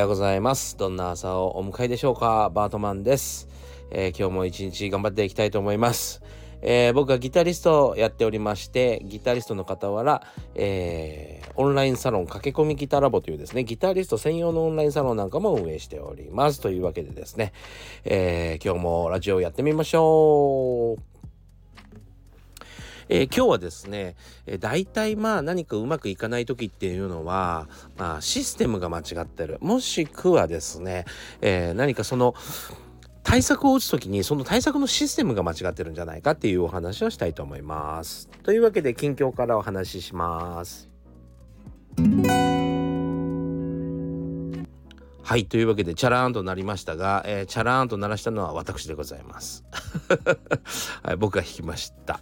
ようございます。どんな朝をお迎えでしょうか？バートマンです。えー、今日も一日頑張っていきたいと思います。えー、僕はギタリストをやっておりまして、ギタリストの傍ら、えー、オンラインサロン駆け込みギタラボというですね、ギタリスト専用のオンラインサロンなんかも運営しております。というわけでですね、えー、今日もラジオをやってみましょう。えー、今日はですね、えー、大体まあ何かうまくいかない時っていうのは、まあ、システムが間違ってるもしくはですね、えー、何かその対策を打つ時にその対策のシステムが間違ってるんじゃないかっていうお話をしたいと思います。というわけで近況からお話しします。はい。というわけで、チャラーンとなりましたが、えー、チャラーンと鳴らしたのは私でございます。はい、僕が弾きました。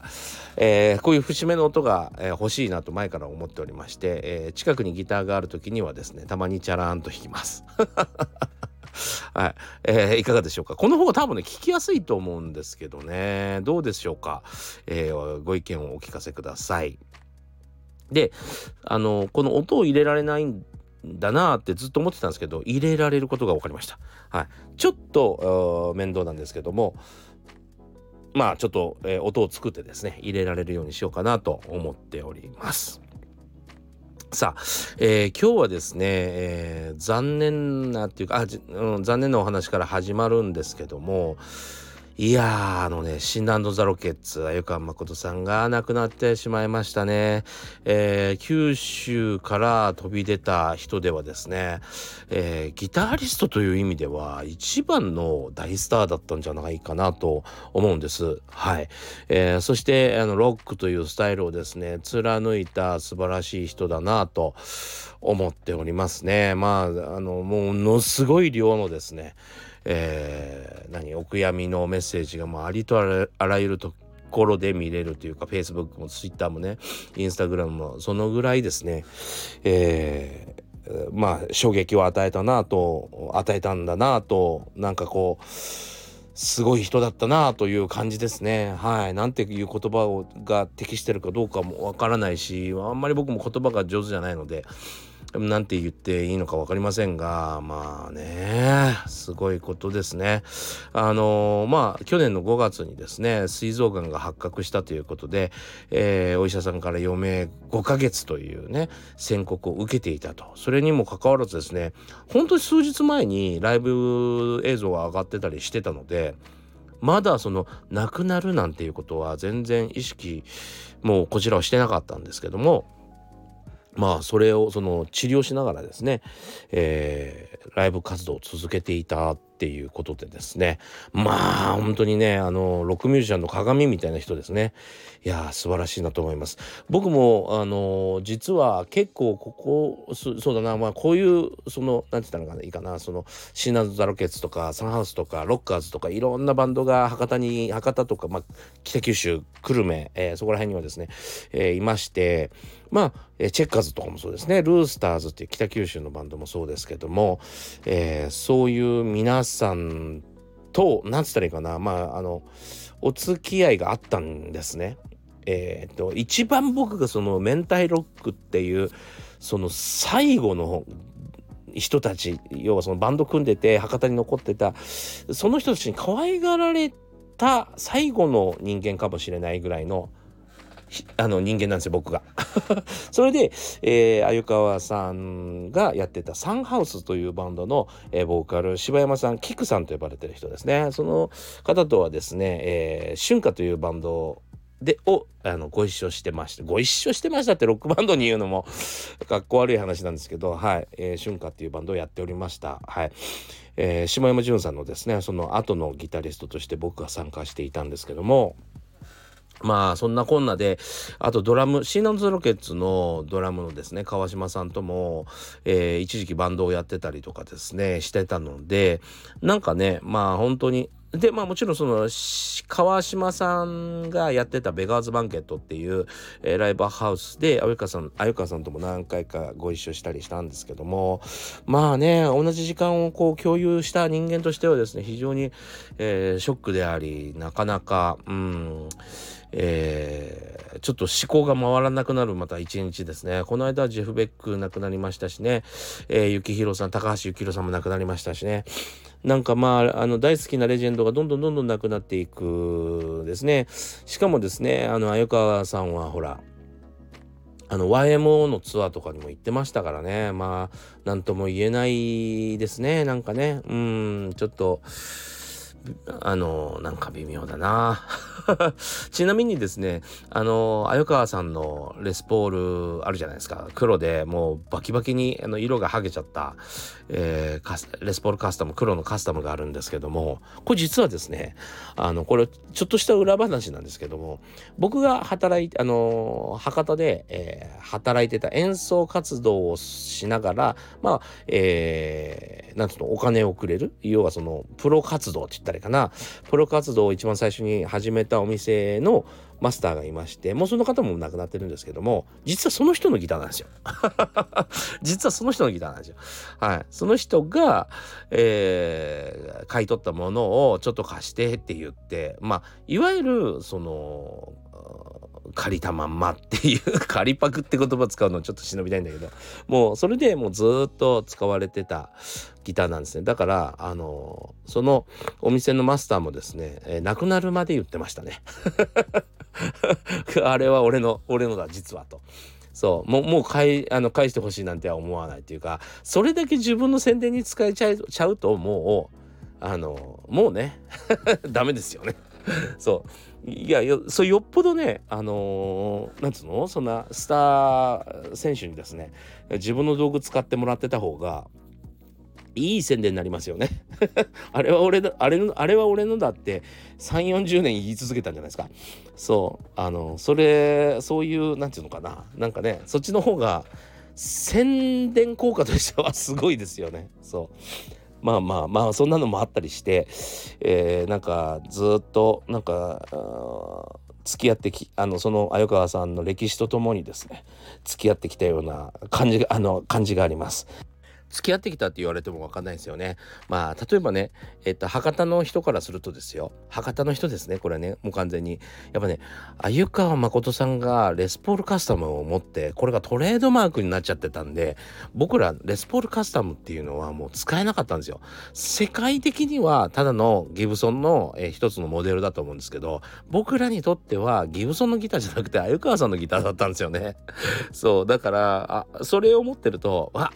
えー、こういう節目の音が、えー、欲しいなと前から思っておりまして、え近くにギターがある時にはですね、たまにチャラーンと弾きます。はい、えー、いかがでしょうか？この方が多分ね、聞きやすいと思うんですけどね。どうでしょうか？えー、ご意見をお聞かせください。で、あの、この音を入れられないんだなってずっと思ってたんですけど入れられることが分かりました。はい、ちょっと面倒なんですけどもまあちょっと、えー、音を作ってですね入れられるようにしようかなと思っております。さあ、えー、今日はですね、えー、残念なっていうかあ、うん、残念なお話から始まるんですけどもいやー、あのね、シンランド・ザ・ロケッツ、鮎川誠さんが亡くなってしまいましたね。えー、九州から飛び出た人ではですね、えー、ギタリストという意味では一番の大スターだったんじゃないかなと思うんです。はい。えー、そして、あの、ロックというスタイルをですね、貫いた素晴らしい人だなと思っておりますね。まあ、あの、ものすごい量のですね、えー、何お悔やみのメッセージがもうありとあらゆるところで見れるというか Facebook も Twitter もね Instagram もそのぐらいですね、えー、まあ衝撃を与えたなと与えたんだなとなんかこうすごい人だったなという感じですね。はい。なんていう言葉をが適してるかどうかもわからないし、あんまり僕も言葉が上手じゃないので、なんて言っていいのか分かりませんがまあねすごいことですね。あの、まあ去年の5月にですね膵臓がんが発覚したということで、えー、お医者さんから余命5ヶ月というね宣告を受けていたとそれにもかかわらずですね本当に数日前にライブ映像が上がってたりしてたのでまだその亡くなるなんていうことは全然意識もうこちらはしてなかったんですけどもまあそれをその治療しながらですね、えー、ライブ活動を続けていたっていうことでですね。まあ本当にねあのロックミュージシャンの鏡みたいな人ですね。いや素晴らしいなと思います。僕もあの実は結構ここそうだなまあこういうその何て言ったのかないいかなそのシーナーズ・ザ・ロケッツとかサンハウスとかロッカーズとかいろんなバンドが博多に博多とか、まあ、北九州久留米、えー、そこら辺にはですね、えー、いましてまあ、えチェッカーズとかもそうですね。ルースターズっていう北九州のバンドもそうですけども、えー、そういう皆さんと何つったらいいかなまああのお付き合いがあったんですね。えー、っと一番僕がその明太ロックっていうその最後の人たち要はそのバンド組んでて博多に残ってたその人たちに可愛がられた最後の人間かもしれないぐらいのあの人間なんですよ僕が。それで、えー、鮎川さんがやってたサンハウスというバンドの、えー、ボーカル柴山さんキクさんと呼ばれてる人ですね。その方とはですね、えー、春夏というバンドでをあのご一緒してましたご一緒してましたってロックバンドに言うのもかっこ悪い話なんですけどはい、えー、春夏っていうバンドをやっておりました。はい、えー、下山潤さんのですねその後のギタリストとして僕が参加していたんですけどもまあそんなこんなであとドラムシーナンズロケッツのドラムのですね川島さんとも、えー、一時期バンドをやってたりとかですねしてたのでなんかねまあ本当にでまあもちろんその川島さんがやってたベガーズバンケットっていう、えー、ライブハウスで鮎川さん鮎川さんとも何回かご一緒したりしたんですけどもまあね同じ時間をこう共有した人間としてはですね非常に、えー、ショックでありなかなかうんえー、ちょっと思考が回らなくなるまた一日ですね。この間はジェフ・ベック亡くなりましたしね、えー、幸宏さん、高橋幸宏さんも亡くなりましたしね。なんかまあ、あの大好きなレジェンドがどんどんどんどん亡くなっていくですね。しかもですね、あの、鮎川さんはほら、あの YMO のツアーとかにも行ってましたからね。まあ、なんとも言えないですね。なんかね。うん、ちょっと、あの、なんか微妙だな。ちなみにですね、あの、鮎川さんのレスポールあるじゃないですか。黒でもうバキバキにあの色が剥げちゃった、えー、レスポールカスタム、黒のカスタムがあるんですけども、これ実はですね、あの、これちょっとした裏話なんですけども、僕が働いて、あの、博多で、えー、働いてた演奏活動をしながら、まあ、えー、なんつうの、お金をくれる？要はその、プロ活動って言ったらいいかな、プロ活動を一番最初に始めたお店のマスターがいましてもうその方も亡くなってるんですけども実はその人のギターなんですよ。実はその人のギターなんですよ。はい。その人が、えー、買い取ったものをちょっと貸してって言ってまあいわゆるその借りたまんまっていう 借りパクって言葉使うのちょっと忍びたいんだけどもうそれでもうずっと使われてたギターなんですね。だからあのそのお店のマスターもですね、えー、亡くなるまで言ってましたね。あれは俺の俺のだ実はと。そう。もうもう返あの返してほしいなんては思わないっていうかそれだけ自分の宣伝に使えちゃちゃうともうあのもうね ダメですよね。そう。いやよそよっぽどねあのー、なんつうの？そんなスター選手にですね自分の道具使ってもらってた方がいい宣伝になりますよね。あれは俺のあれのあれは俺のだって3 4 0年言い続けたんじゃないですか。そうあのそれそういうなんていうのかな。なんかねそっちの方が宣伝効果としてはすごいですよね。そう。まあまあまあそんなのもあったりして、えー、なんかずっとなんか付き合ってきあのその鮎川さんの歴史とともにですね付き合ってきたような感じあの感じがあります。付き合ってきたって言われても分かんないですよね。まあ例えばね、えっと、博多の人からするとですよ博多の人ですねこれねもう完全にやっぱね鮎川誠さんがレスポールカスタムを持ってこれがトレードマークになっちゃってたんで僕らレスポールカスタムっていうのはもう使えなかったんですよ。世界的にはただのギブソンの、えー、一つのモデルだと思うんですけど僕らにとってはギブソンのギターじゃなくて鮎川さんのギターだったんですよね。そうだからあそれを持ってるとあ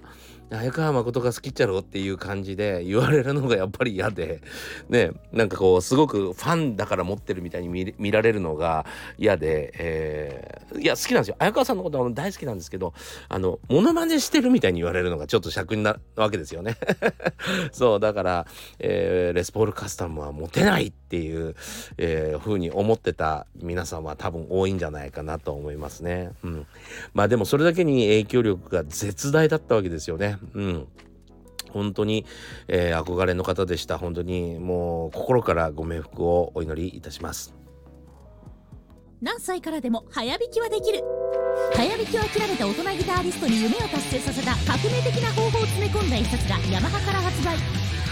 鮎川誠が好きっちゃろ？っていう感じで言われるのがやっぱり嫌で。ねなんかこうすごくファンだから持ってるみたいに見られるのが嫌で、えー、いや好きなんですよ。鮎川さんのことは大好きなんですけどあのモノマネしてるみたいに言われるのがちょっと尺になるわけですよね。そうだから、えー、レスポールカスタムは持てないっていう、えー、風に思ってた皆さんは多分多いんじゃないかなと思いますね。うん、まあでもそれだけに影響力が絶大だったわけですよね。うん。本当に、えー、憧れの方でした。本当にもう心からご冥福をお祈りいたします。何歳からでも早弾きはできる早弾きを諦めた大人ギタリストに夢を達成させた革命的な方法を詰め込んだ一冊がヤマハから発売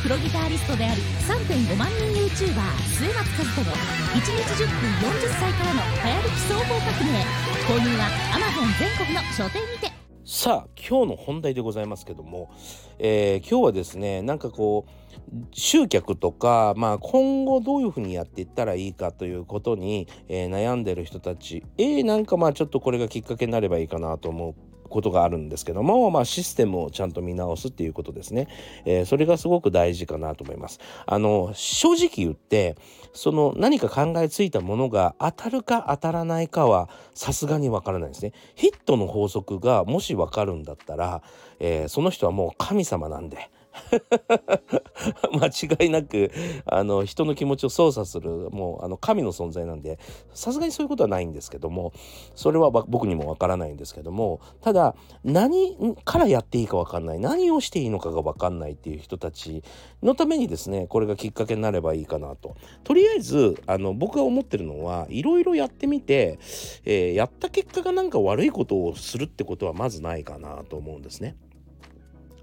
プロギタリストであり3.5万人 YouTuber 末松和人の1日10分40歳からの早弾き総合革命購入は Amazon 全国の書店にてさあ今日の本題でございますけども、えー、今日はですねなんかこう集客とか、まあ、今後どういうふうにやっていったらいいかということに、えー、悩んでる人たちえー、なんかまあちょっとこれがきっかけになればいいかなと思うことがあるんですけども、まあ、システムをちゃんと見直すっていうことですね、えー、それがすごく大事かなと思います。あの正直言ってその何か考えついたものが当たるか当たらないかはさすがにわからないですね。ヒットの法則がもしわかるんだったら、えー、その人はもう神様なんで。間違いなくあの人の気持ちを操作するもうあの神の存在なんでさすがにそういうことはないんですけどもそれは僕にもわからないんですけどもただ何からやっていいかわかんない何をしていいのかがわかんないっていう人たちのためにですねこれがきっかけになればいいかなととりあえずあの僕が思ってるのはいろいろやってみて、えー、やった結果がなんか悪いことをするってことはまずないかなと思うんですね。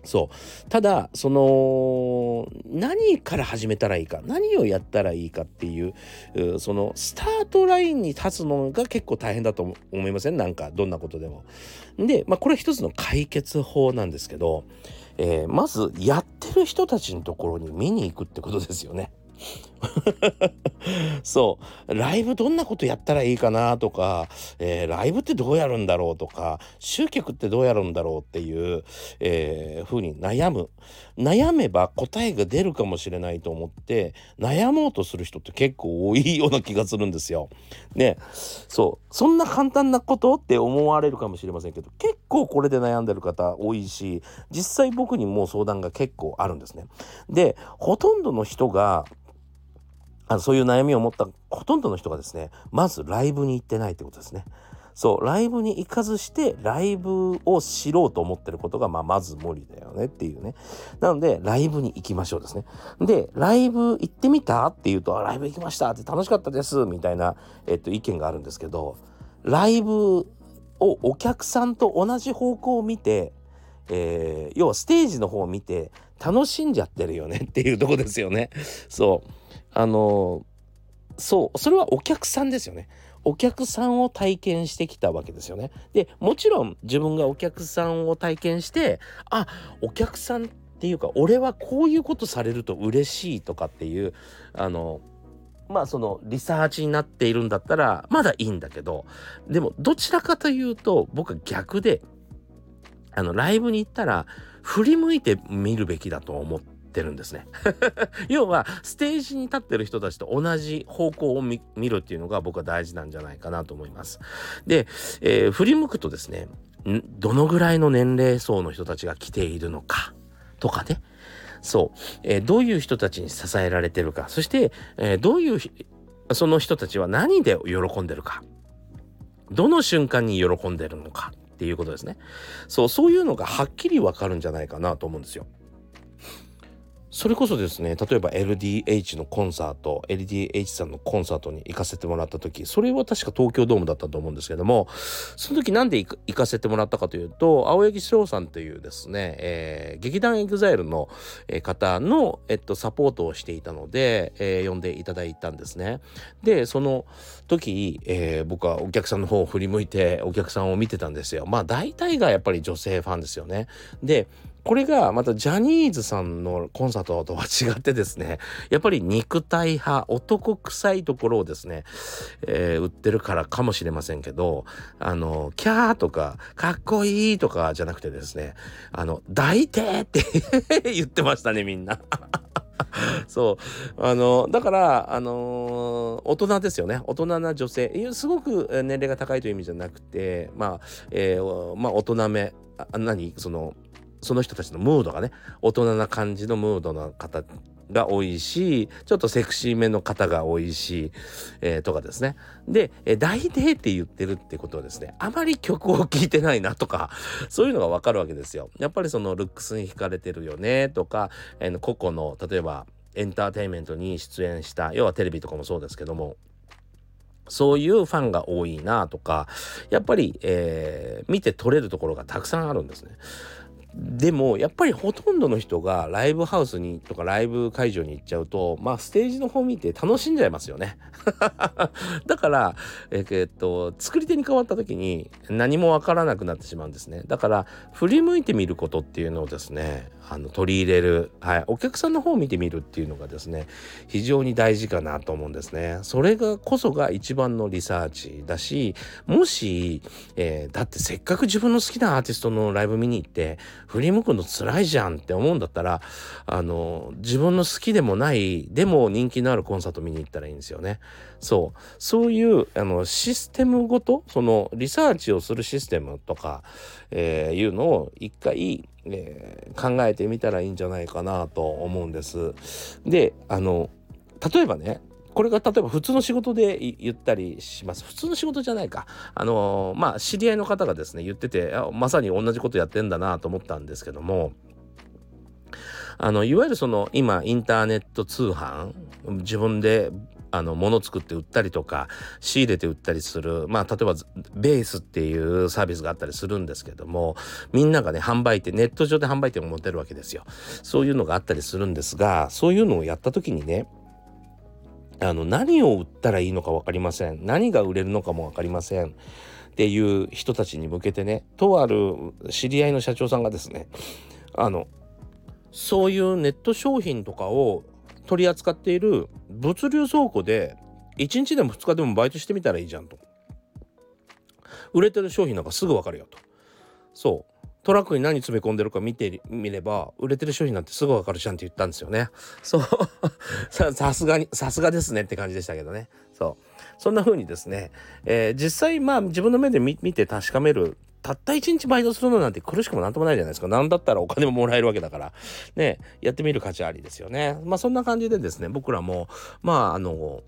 そうただその何から始めたらいいか何をやったらいいかっていうそのスタートラインに立つのが結構大変だと思いません？なんかどんなことでも。で、まあ、これは一つの解決法なんですけど、えー、まずやってる人たちのところに見に行くってことですよね。そうライブどんなことやったらいいかなとか、えー、ライブってどうやるんだろうとか集客ってどうやるんだろうっていう、えー、ふうに悩む悩めば答えが出るかもしれないと思って悩もうとする人って結構多いような気がするんですよ。ねそうそんな簡単なことって思われるかもしれませんけど結構これで悩んでる方多いし実際僕にも相談が結構あるんですね。でほとんどの人があのそういう悩みを持ったほとんどの人がですねまずライブに行ってないってことですね。そうライブに行かずしてライブを知ろうと思ってることが、まあ、まず無理だよねっていうねなのでライブに行きましょうですねでライブ行ってみたって言うとライブ行きましたって楽しかったですみたいな、えっと、意見があるんですけどライブをお客さんと同じ方向を見て、えー、要はステージの方を見て楽しんじゃってるよねっていうとこですよね。そう。あのそう。それはお客さんですよね。お客さんを体験してきたわけですよね。でもちろん自分がお客さんを体験してあお客さんっていうか俺はこういうことされると嬉しいとかっていうあのまあそのリサーチになっているんだったらまだいいんだけどでもどちらかというと僕は逆であのライブに行ったら振り向いて見るべきだと思ってるんですね。要はステージに立ってる人たちと同じ方向を見るっていうのが僕は大事なんじゃないかなと思います。で、えー、振り向くとですねどのぐらいの年齢層の人たちが来ているのかとかね。そう、えー、どういう人たちに支えられてるか。そして、えー、どういうその人たちは何で喜んでるか。どの瞬間に喜んでるのか。っていうことですねそうそういうのがはっきりわかるんじゃないかなと思うんですよ。それこそですね例えば LDH のコンサート LDH さんのコンサートに行かせてもらった時それは確か東京ドームだったと思うんですけどもその時なんで行かせてもらったかというと青柳翔さんというですね、えー、劇団 EXILE の方の、えっと、サポートをしていたので、えー、呼んでいただいたんですね。でその時、えー、僕はお客さんの方を振り向いてお客さんを見てたんですよ。まあ大体がやっぱり女性ファンですよね。でこれがまたジャニーズさんのコンサートとは違ってですねやっぱり肉体派男臭いところをですね、えー、売ってるからかもしれませんけどあのキャーとかかっこいいとかじゃなくてですねあの抱いてって 言ってましたねみんな そう。あの、だから、あのー、大人ですよね。大人な女性。すごく年齢が高いという意味じゃなくて、まあ、えー、まあ、大人め、あ何？その、その人たちのムードがね大人な感じのムードの方が多いしちょっとセクシーめの方が多いし、えー、とかですねで「大デって言ってるってことはですねあまり曲を聴いてないなとか そういうのがわかるわけですよ。やっぱりそのルックスに惹かれてるよねとか、えー、個々の例えばエンターテインメントに出演した要はテレビとかもそうですけどもそういうファンが多いなとかやっぱり、えー、見て取れるところがたくさんあるんですね。でもやっぱりほとんどの人がライブハウスにとかライブ会場に行っちゃうとまあステージの方見て楽しんじゃいますよね。だからえー、っと作り手に変わった時に何もわからなくなってしまうんですね。だから振り向いてみることっていうのをですねあの取り入れる、はい、お客さんの方を見てみるっていうのがですね非常に大事かなと思うんですね。それがこそが一番のリサーチだしもし、えー、だってせっかく自分の好きなアーティストのライブ見に行って振り向くの辛いじゃんって思うんだったらあの自分の好きでもないでも人気のあるコンサート見に行ったらいいんですよねそうそういうあのシステムごとそのリサーチをするシステムとか、えー、いうのを一回えー、考えてみたらいいんじゃないかなと思うんです。であの例えばねこれが例えば普通の仕事で言ったりします。普通の仕事じゃないか。あのまあ知り合いの方がですね言っててまさに同じことやってんだなと思ったんですけどもあのいわゆるその今インターネット通販自分であの物作って売ったりとか仕入れて売ったりするまあ例えばベースっていうサービスがあったりするんですけどもみんながね販売店ネット上で販売店を持てるわけですよそういうのがあったりするんですがそういうのをやった時にねあの何を売ったらいいのか分かりません。何が売れるのかも分かりません。っていう人たちに向けてねとある知り合いの社長さんがですねあのそういうネット商品とかを取り扱っている物流倉庫で1日でも2日でもバイトしてみたらいいじゃんと。売れてる商品なんかすぐ分かるよと。そう。トラックに何詰め込んでるか見てみれば売れてる商品なんてすぐ分かるじゃんって言ったんですよねそう さすがにさすがですねって感じでしたけどねそうそんな風にですね、えー、実際まあ自分の目で見て確かめるたった一日バイトするのなんて苦しくもなんともないじゃないですか。なんだったらお金ももらえるわけだから。ね、やってみる価値ありですよね。まあそんな感じでですね、僕らも、まああの、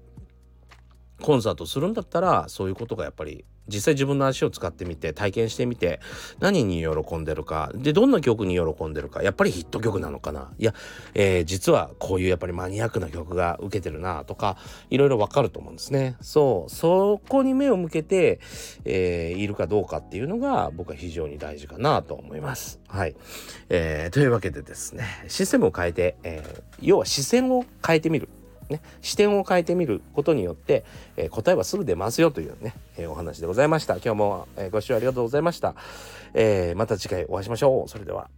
コンサートするんだったらそういうことがやっぱり実際自分の足を使ってみて体験してみて何に喜んでるかでどんな曲に喜んでるかやっぱりヒット曲なのかな。いや、えー、実はこういうやっぱりマニアックな曲が受けてるなとかいろいろわかると思うんですね。そうそこに目を向けて、えー、いるかどうかっていうのが僕は非常に大事かなと思います。はい、えー、というわけでですねシステムを変えて、え要は視線を変えてみる。ね、視点を変えてみることによって、えー、答えはすぐ出ますよというね、えー、お話でございました。今日も、え、ご視聴ありがとうございました。えまた次回お会いしましょう。それでは。